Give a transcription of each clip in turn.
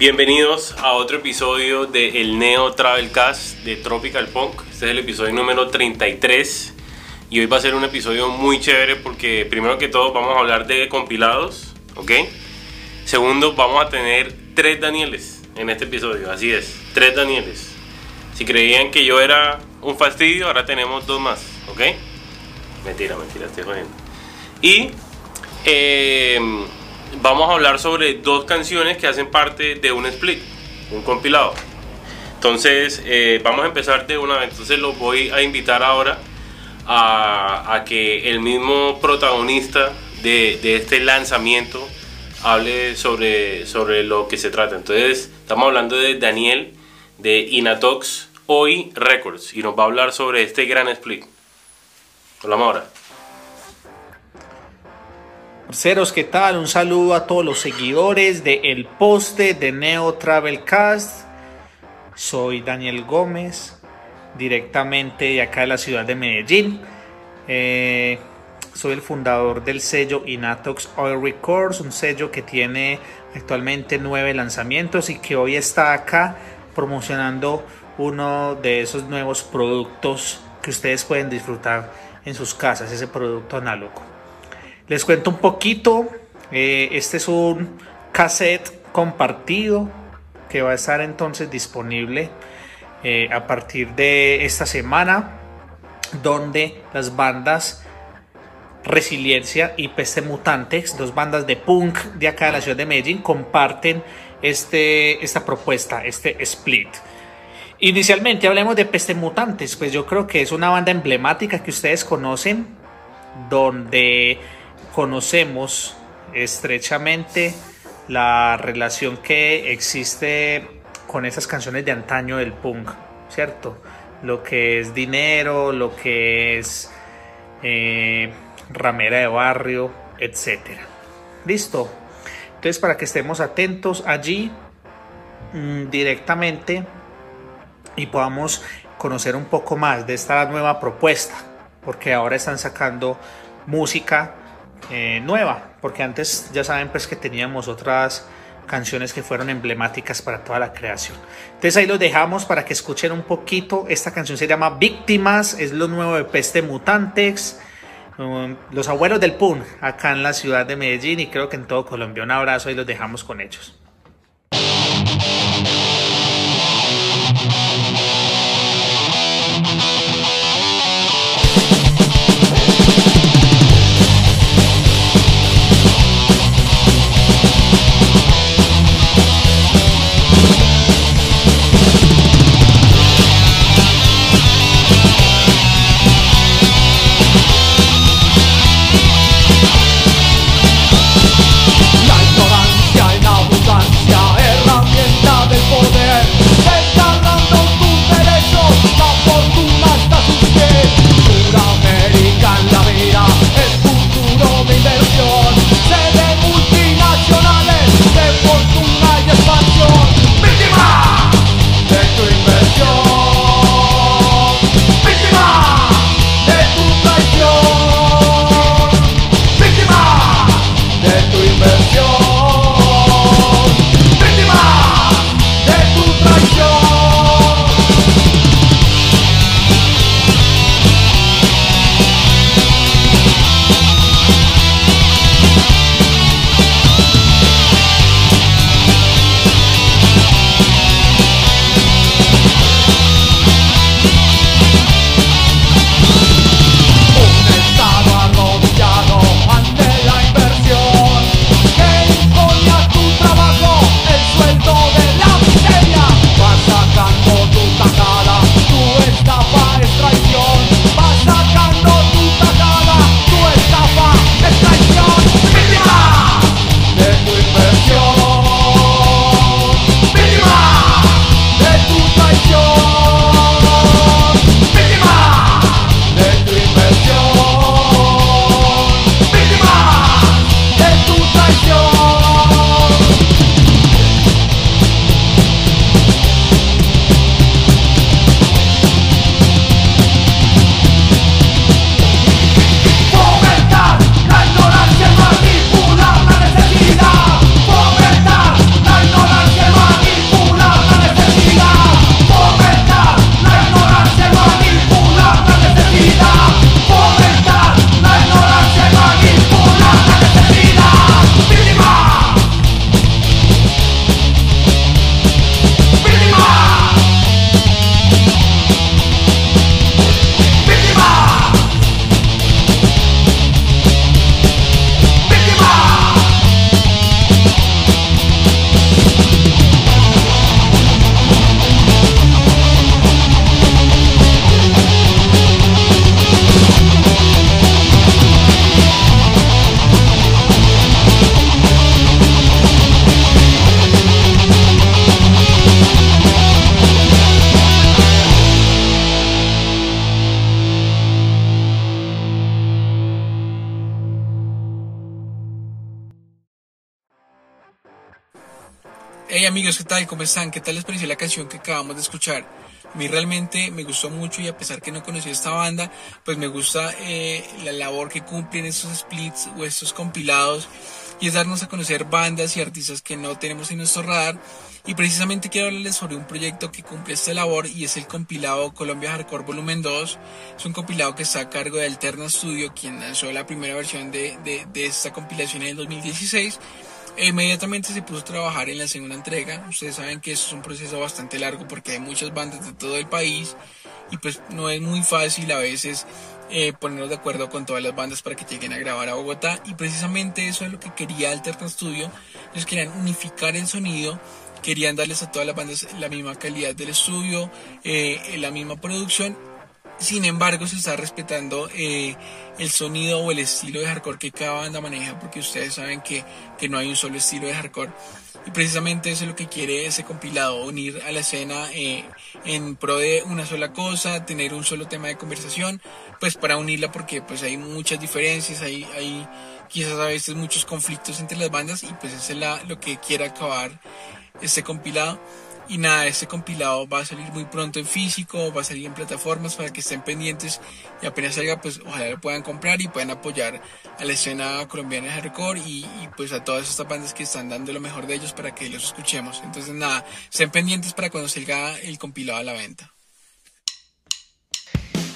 Bienvenidos a otro episodio de El Neo Travel Cast de Tropical Punk. Este es el episodio número 33 y hoy va a ser un episodio muy chévere porque primero que todo vamos a hablar de compilados, ¿ok? Segundo, vamos a tener tres Danieles en este episodio, así es, tres Danieles. Si creían que yo era un fastidio, ahora tenemos dos más, ¿ok? Mentira, mentira, estoy jodiendo. Y eh, vamos a hablar sobre dos canciones que hacen parte de un split, un compilado. Entonces, eh, vamos a empezar de una vez. Entonces, los voy a invitar ahora a, que el mismo protagonista de, este lanzamiento hable sobre, sobre lo que se trata. Entonces, estamos hablando de Daniel de Inatox Hoy Records y nos va a hablar sobre este gran split. Hola, Maura. Parceros, ¿qué tal? Un saludo a todos los seguidores de El Poste de Neo Travel Cast. Soy Daniel Gómez, directamente de acá de la ciudad de Medellín. Eh, soy el fundador del sello Inatox Oil Records, un sello que tiene actualmente nueve lanzamientos y que hoy está acá promocionando uno de esos nuevos productos que ustedes pueden disfrutar en sus casas, ese producto análogo. Les cuento un poquito. Eh, este es un cassette compartido que va a estar entonces disponible eh, a partir de esta semana, donde las bandas Resiliencia y Peste Mutantes, dos bandas de punk de acá de la ciudad de Medellín, comparten este, esta propuesta, este split. Inicialmente hablemos de Peste Mutantes, pues yo creo que es una banda emblemática que ustedes conocen, donde conocemos estrechamente la relación que existe con esas canciones de antaño del punk, ¿cierto? Lo que es dinero, lo que es eh, ramera de barrio, etc. Listo. Entonces, para que estemos atentos allí mm, directamente y podamos conocer un poco más de esta nueva propuesta, porque ahora están sacando música eh, nueva, porque antes ya saben pues que teníamos otras canciones que fueron emblemáticas para toda la creación. Entonces ahí los dejamos para que escuchen un poquito. Esta canción se llama Víctimas, es lo nuevo de Peste Mutantes. Um, los abuelos del PUN acá en la ciudad de Medellín y creo que en todo Colombia. Un abrazo y los dejamos con ellos. Amigos, ¿qué tal? ¿Cómo están? ¿Qué tal les pareció la canción que acabamos de escuchar? A mí realmente me gustó mucho y a pesar que no conocí esta banda, pues me gusta eh, la labor que cumplen estos splits o estos compilados y es darnos a conocer bandas y artistas que no tenemos en nuestro radar. Y precisamente quiero hablarles sobre un proyecto que cumple esta labor y es el compilado Colombia Hardcore Volumen 2. Es un compilado que está a cargo de Alterna Studio, quien lanzó la primera versión de, de, esta compilación en el 2016 e inmediatamente se puso a trabajar en la segunda entrega. Ustedes saben que eso es un proceso bastante largo porque hay muchas bandas de todo el país y pues no es muy fácil a veces eh, ponernos de acuerdo con todas las bandas para que lleguen a grabar a Bogotá y precisamente eso es lo que quería Alterna Studio. Ellos querían unificar el sonido, querían darles a todas las bandas la misma calidad del estudio, eh, la misma producción sin embargo, se está respetando eh, el sonido o el estilo de hardcore que cada banda maneja, porque ustedes saben que, que, no hay un solo estilo de hardcore. Y precisamente eso es lo que quiere ese compilado, unir a la escena eh, en pro de una sola cosa, tener un solo tema de conversación, pues para unirla porque pues hay muchas diferencias, hay, hay quizás a veces muchos conflictos entre las bandas y pues eso es la, lo que quiere acabar este compilado. Y nada, este compilado va a salir muy pronto en físico, va a salir en plataformas para que estén pendientes y apenas salga, pues ojalá lo puedan comprar y puedan apoyar a la escena colombiana de hardcore y, pues a todas estas bandas que están dando lo mejor de ellos para que los escuchemos. Entonces nada, estén pendientes para cuando salga el compilado a la venta.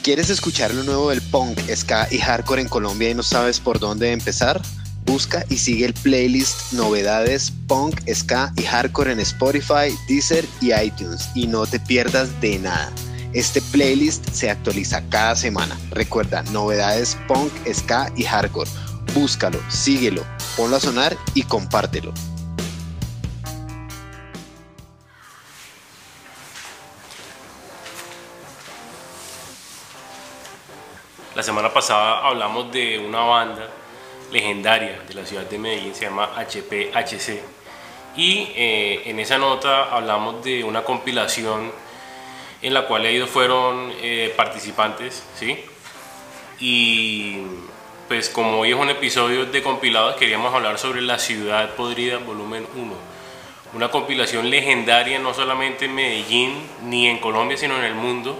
¿Quieres escuchar lo nuevo del punk, ska y hardcore en Colombia y no sabes por dónde empezar? Busca y sigue el playlist Novedades Punk, Ska y Hardcore en Spotify, Deezer y iTunes y no te pierdas de nada. Este playlist se actualiza cada semana. Recuerda, Novedades Punk, Ska y Hardcore. Búscalo, síguelo, ponlo a sonar y compártelo. La semana pasada hablamos de una banda legendaria de la ciudad de Medellín, se llama HPHC. Y eh, en esa nota hablamos de una compilación en la cual ellos fueron eh, participantes, ¿sí? Y pues como hoy es un episodio de compilados, queríamos hablar sobre La Ciudad Podrida, volumen 1. Una compilación legendaria no solamente en Medellín ni en Colombia, sino en el mundo.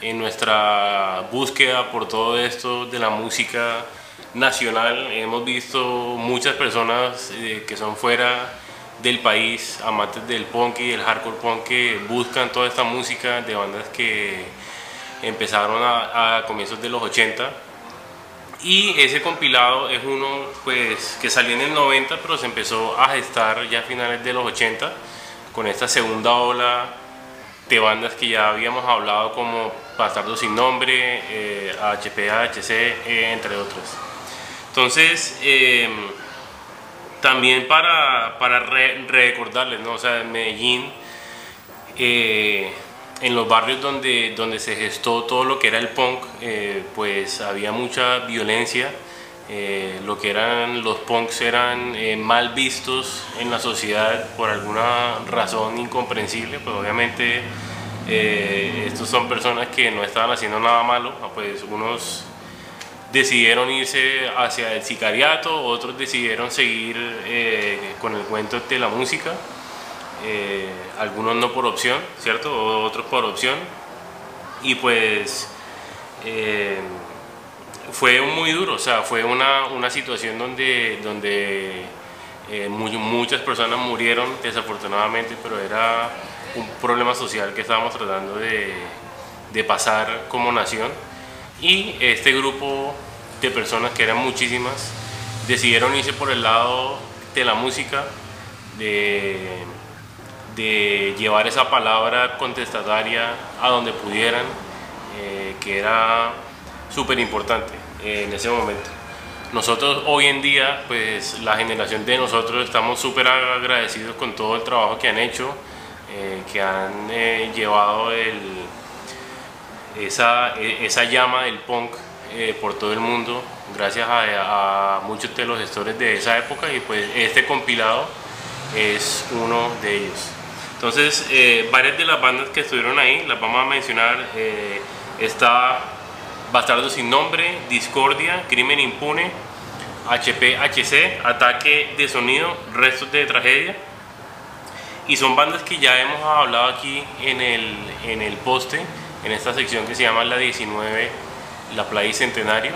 En nuestra búsqueda por todo esto de la música nacional. Hemos visto muchas personas eh, que son fuera del país, amantes del punk y del hardcore punk, que buscan toda esta música de bandas que empezaron a, comienzos de los 80. Y ese compilado es uno pues, que salió en el 90, pero se empezó a gestar ya a finales de los 80, con esta segunda ola de bandas que ya habíamos hablado como Bastardo Sin Nombre, eh, HPHC, eh, entre otras. Entonces, eh, también para, para re recordarles, ¿no? o sea, en Medellín, eh, en los barrios donde, donde se gestó todo lo que era el punk, eh, pues había mucha violencia. Eh, lo que eran los punks eran mal vistos en la sociedad por alguna razón incomprensible, pues obviamente estos son personas que no estaban haciendo nada malo, pues unos decidieron irse hacia el sicariato, otros decidieron seguir eh, con el cuento de la música, eh, algunos no por opción, ¿cierto? Otros por opción. Y pues eh, fue muy duro, o sea, fue una, una situación donde, donde muchas personas murieron desafortunadamente, pero era un problema social que estábamos tratando de, de pasar como nación. Y este grupo de personas, que eran muchísimas, decidieron irse por el lado de la música, de, de llevar esa palabra contestataria a donde pudieran, eh, que era súper importante en ese momento. Nosotros hoy en día, pues la generación de nosotros estamos súper agradecidos con todo el trabajo que han hecho, eh, que han eh, llevado el, esa, esa llama del punk eh, por todo el mundo, gracias a, a, muchos de los gestores de esa época y pues este compilado es uno de ellos. Entonces, eh, varias de las bandas que estuvieron ahí, las vamos a mencionar, eh, está Bastardo sin nombre, Discordia, Crimen impune, HPHC, Ataque de sonido, Restos de tragedia. Y son bandas que ya hemos hablado aquí en el, en el poste, en esta sección que se llama La 19, La Playa y Centenario.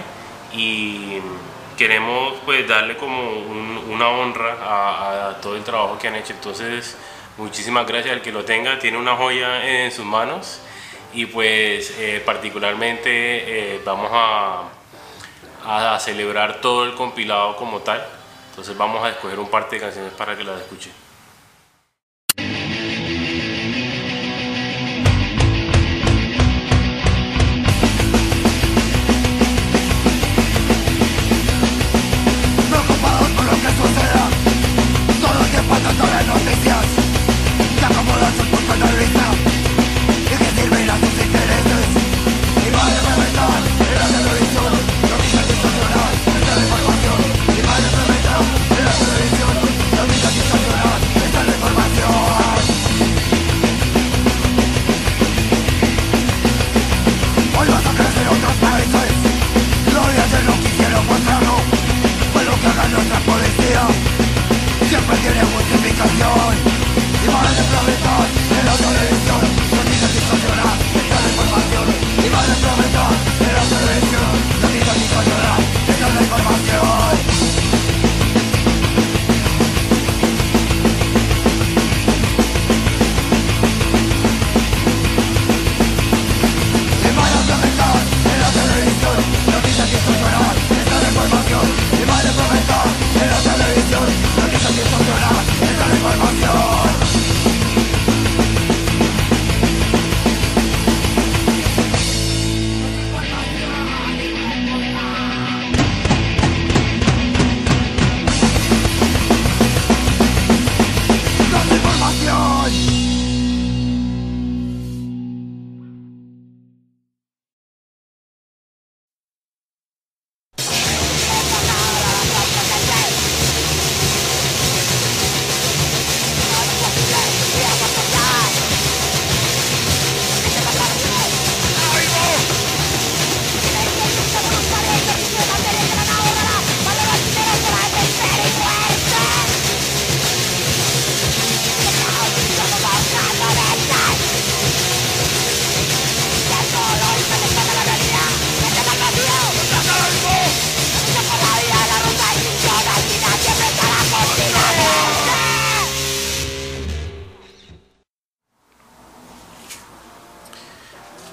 Y queremos pues darle como una honra a, todo el trabajo que han hecho. Entonces, muchísimas gracias al que lo tenga. Tiene una joya en sus manos y pues eh, particularmente eh, vamos a, a, celebrar todo el compilado como tal. Entonces vamos a escoger un par de canciones para que las escuchen.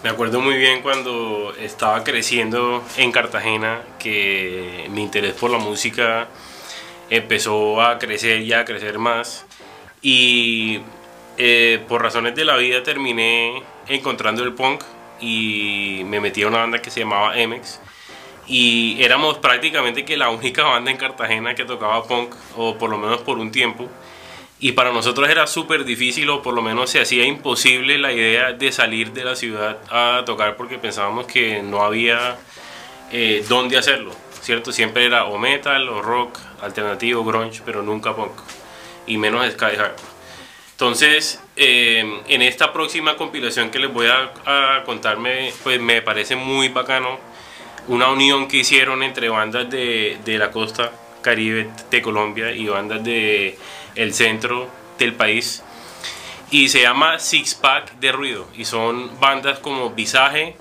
Me acuerdo muy bien cuando estaba creciendo en Cartagena que mi interés por la música empezó a crecer y a crecer más. Y eh, por razones de la vida terminé encontrando el punk y me metí a una banda que se llamaba MX y éramos prácticamente que la única banda en Cartagena que tocaba punk o por lo menos por un tiempo y para nosotros era súper difícil o por lo menos se hacía imposible la idea de salir de la ciudad a tocar porque pensábamos que no había eh, dónde hacerlo, ¿cierto? Siempre era o metal o rock, alternativo, grunge, pero nunca punk y menos sky. Entonces, em, en esta próxima compilación que les voy a, contarme, pues me parece muy bacano una unión que hicieron entre bandas de, de la costa caribe de Colombia y bandas de el centro del país y se llama Six Pack de Ruido y son bandas como Visaje,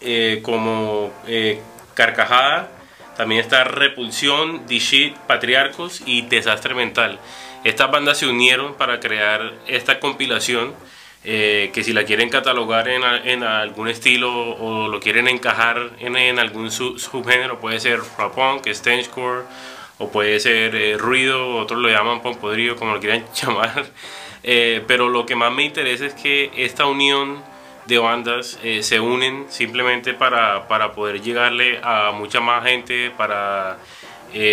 eh, como eh, Carcajada, también está Repulsión, D-Shit, Patriarcos y Desastre Mental. Estas bandas se unieron para crear esta compilación eh, que si la quieren catalogar en, algún estilo o lo quieren encajar en, algún subgénero, puede ser rap punk, stangecore o puede ser eh, ruido, otros lo llaman pompodrío, como lo quieran llamar. Eh, pero lo que más me interesa es que esta unión de bandas eh, se unen simplemente para, para, poder llegarle a mucha más gente, para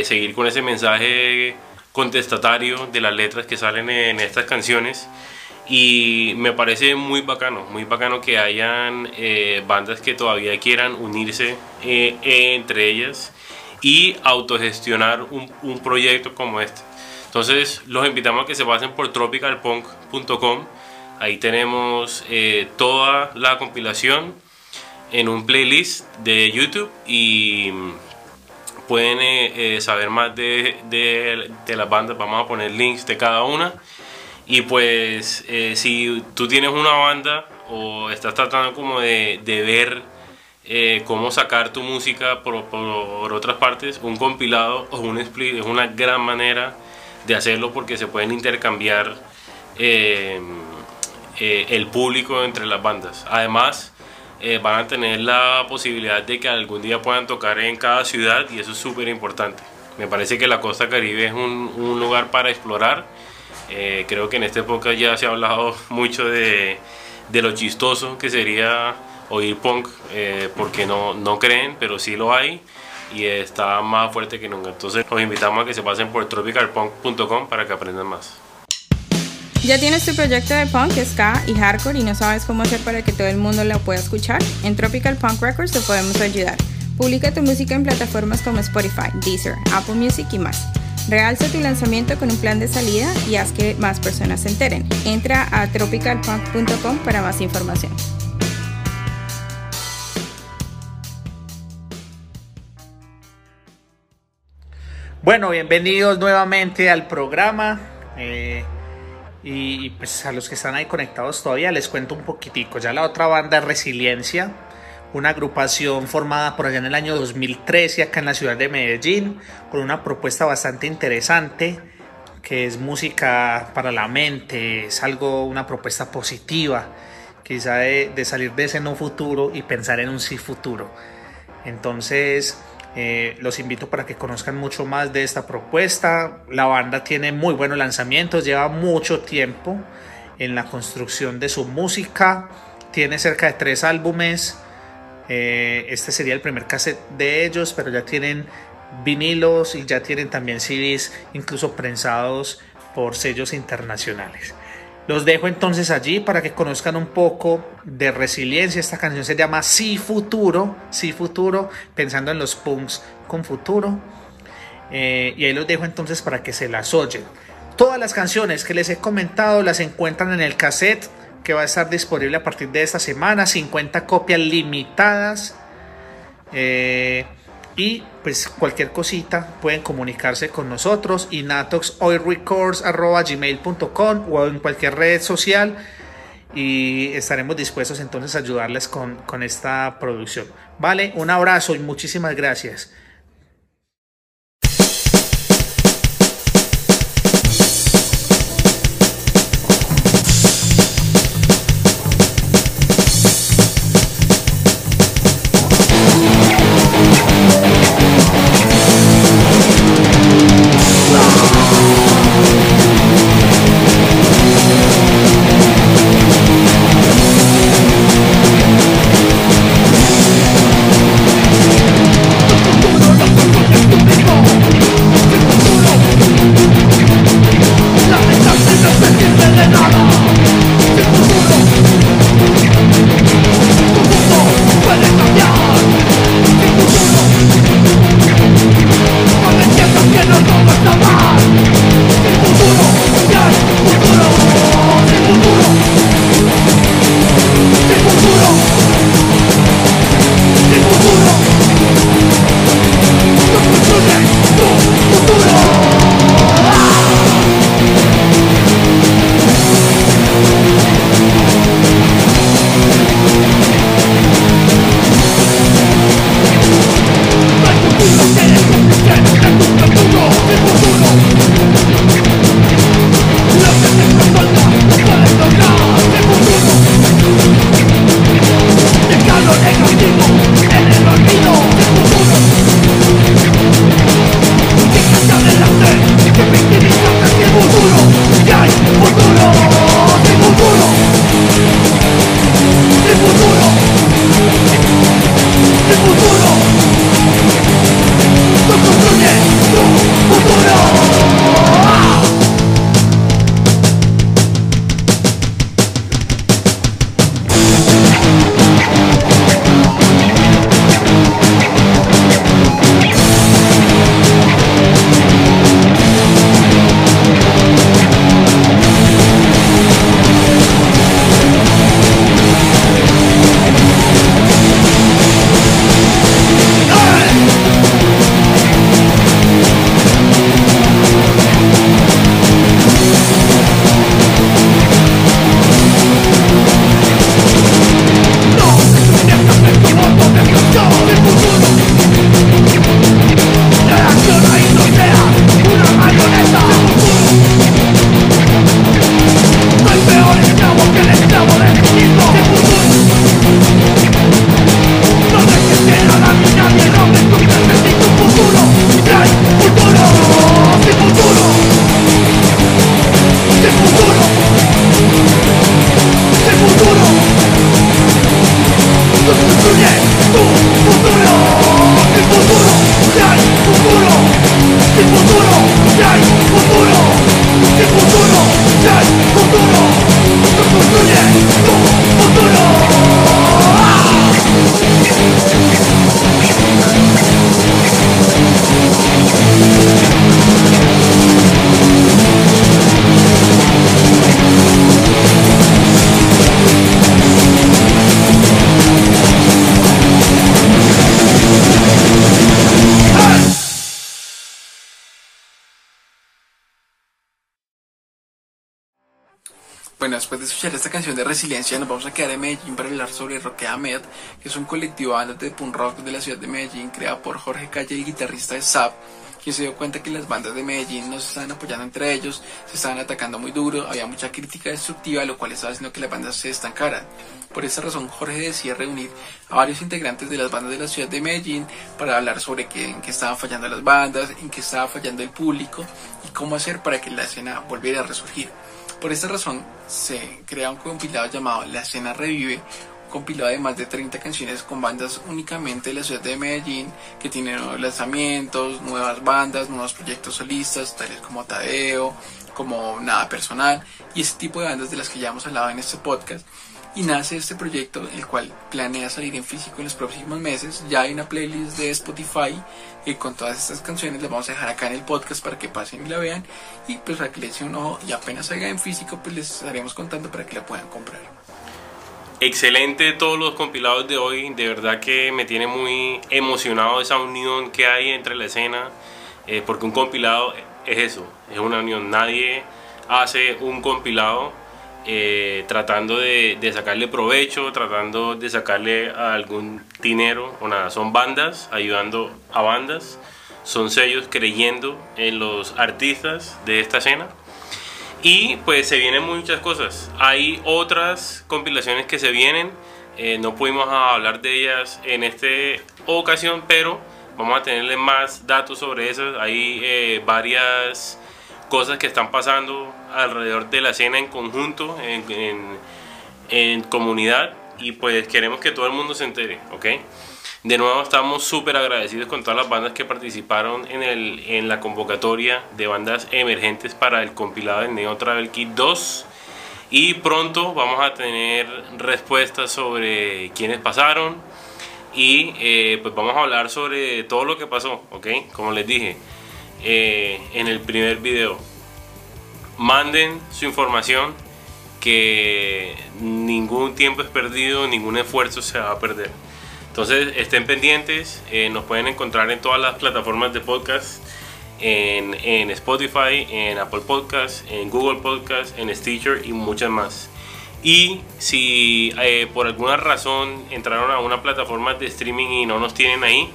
seguir con ese mensaje contestatario de las letras que salen en estas canciones. Y me parece muy bacano, muy bacano que hayan bandas que todavía quieran unirse entre ellas y autogestionar un, proyecto como este. Entonces los invitamos a que se pasen por tropicalpunk.com. Ahí tenemos eh, toda la compilación en un playlist de YouTube y pueden eh, eh, saber más de, de, las bandas. Vamos a poner links de cada una. Y pues si tú tienes una banda o estás tratando como de, de ver eh, cómo sacar tu música por, otras partes, un compilado o un split es una gran manera de hacerlo porque se pueden intercambiar eh, el público entre las bandas. Además, van a tener la posibilidad de que algún día puedan tocar en cada ciudad y eso es súper importante. Me parece que la costa caribe es un, lugar para explorar eh, creo que en esta época ya se ha hablado mucho de lo chistoso que sería oír punk, eh, porque no, no creen, pero sí lo hay y está más fuerte que nunca. Entonces los invitamos a que se pasen por tropicalpunk.com para que aprendan más. ¿Ya tienes tu proyecto de punk, ska y hardcore y no sabes cómo hacer para que todo el mundo lo pueda escuchar? En Tropical Punk Records te podemos ayudar. Publica tu música en plataformas como Spotify, Deezer, Apple Music y más. Realza tu lanzamiento con un plan de salida y haz que más personas se enteren. Entra a tropicalpunk.com para más información. Bueno, bienvenidos nuevamente al programa. Eh, y, y, pues a los que están ahí conectados todavía les cuento un poquitico. Ya la otra banda es Resiliencia una agrupación formada por allá en el año 2013 acá en la ciudad de Medellín, con una propuesta bastante interesante que es música para la mente, es algo, una propuesta positiva, quizá de, salir de ese no futuro y pensar en un sí futuro. Entonces, eh, los invito para que conozcan mucho más de esta propuesta. La banda tiene muy buenos lanzamientos, lleva mucho tiempo en la construcción de su música, tiene cerca de tres álbumes, eh, este sería el primer cassette de ellos, pero ya tienen vinilos y ya tienen también CDs, incluso prensados por sellos internacionales. Los dejo entonces allí para que conozcan un poco de resiliencia. Esta canción se llama Sí Futuro, Sí Futuro, pensando en los punks con futuro. Eh, y ahí los dejo entonces para que se las oyen. Todas las canciones que les he comentado las encuentran en el cassette que va a estar disponible a partir de esta semana, 50 copias limitadas. Eh, y pues cualquier cosita pueden comunicarse con nosotros inatoxoilrecords.gmail.com o en cualquier red social y estaremos dispuestos entonces a ayudarles con, con esta producción. Vale, un abrazo y muchísimas gracias. Escuchar esta canción de Resiliencia, nos vamos a quedar en Medellín para hablar sobre Roque Ahmed, que es un colectivo de bandas de punk rock de la ciudad de Medellín, creado por Jorge Calle, el guitarrista de SAP, quien se dio cuenta que las bandas de Medellín no se estaban apoyando entre ellos, se estaban atacando muy duro, había mucha crítica destructiva, lo cual estaba haciendo que las bandas se estancaran. Por esa razón, Jorge decía reunir a varios integrantes de las bandas de la ciudad de Medellín para hablar sobre qué, en qué estaban fallando las bandas, en qué estaba fallando el público y cómo hacer para que la escena volviera a resurgir. Por esta razón se crea un compilado llamado La Escena Revive, un compilado de más de 30 canciones con bandas únicamente de la ciudad de Medellín, que tienen nuevos lanzamientos, nuevas bandas, nuevos proyectos solistas, tales como Tadeo, como Nada Personal, y ese tipo de bandas de las que ya hemos hablado en este podcast y nace este proyecto, el cual planea salir en físico en los próximos meses. Ya hay una playlist de Spotify y con todas estas canciones las vamos a dejar acá en el podcast para que pasen y la vean y pues para que le echen un ojo y apenas salga en físico pues les estaremos contando para que la puedan comprar. Excelente todos los compilados de hoy, de verdad que me tiene muy emocionado esa unión que hay entre la escena, eh, porque un compilado es eso, es una unión, nadie hace un compilado eh, tratando de, sacarle provecho, tratando de sacarle algún dinero o nada. Son bandas ayudando a bandas, son sellos creyendo en los artistas de esta escena. Y pues se vienen muchas cosas. Hay otras compilaciones que se vienen. Eh, no pudimos hablar de ellas en esta ocasión, pero vamos a tenerle más datos sobre eso. Hay eh, varias cosas que están pasando alrededor de la escena en conjunto, en, en, comunidad, y pues queremos que todo el mundo se entere, ¿ok? De nuevo estamos súper agradecidos con todas las bandas que participaron en, el, en la convocatoria de bandas emergentes para el compilado de Neo Travel Kit 2. Y pronto vamos a tener respuestas sobre quiénes pasaron. Y eh, pues vamos a hablar sobre todo lo que pasó, ¿ok? Como les dije, eh, en el primer video. Manden su información que ningún tiempo es perdido, ningún esfuerzo se va a perder. Entonces estén pendientes, eh, nos pueden encontrar en todas las plataformas de podcast, en, en Spotify, en Apple Podcast, en Google Podcast, en Stitcher y muchas más. Y si eh, por alguna razón entraron a una plataforma de streaming y no nos tienen ahí,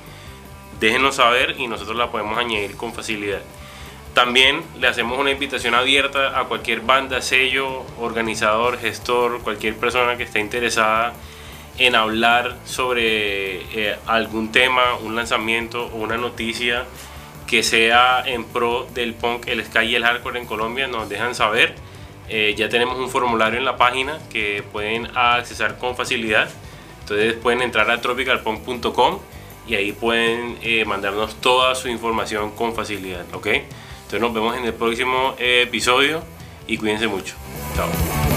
déjenos saber y nosotros la podemos añadir con facilidad. También le hacemos una invitación abierta a cualquier banda, sello, organizador, gestor, cualquier persona que esté interesada en hablar sobre eh, algún tema, un lanzamiento o una noticia que sea en pro del punk, el sky y el hardcore en Colombia, nos dejan saber. Eh, ya tenemos un formulario en la página que pueden accesar con facilidad. Entonces pueden entrar a tropicalpunk.com y ahí pueden eh, mandarnos toda su información con facilidad, ¿ok? Entonces nos vemos en el próximo episodio y cuídense mucho. Chao.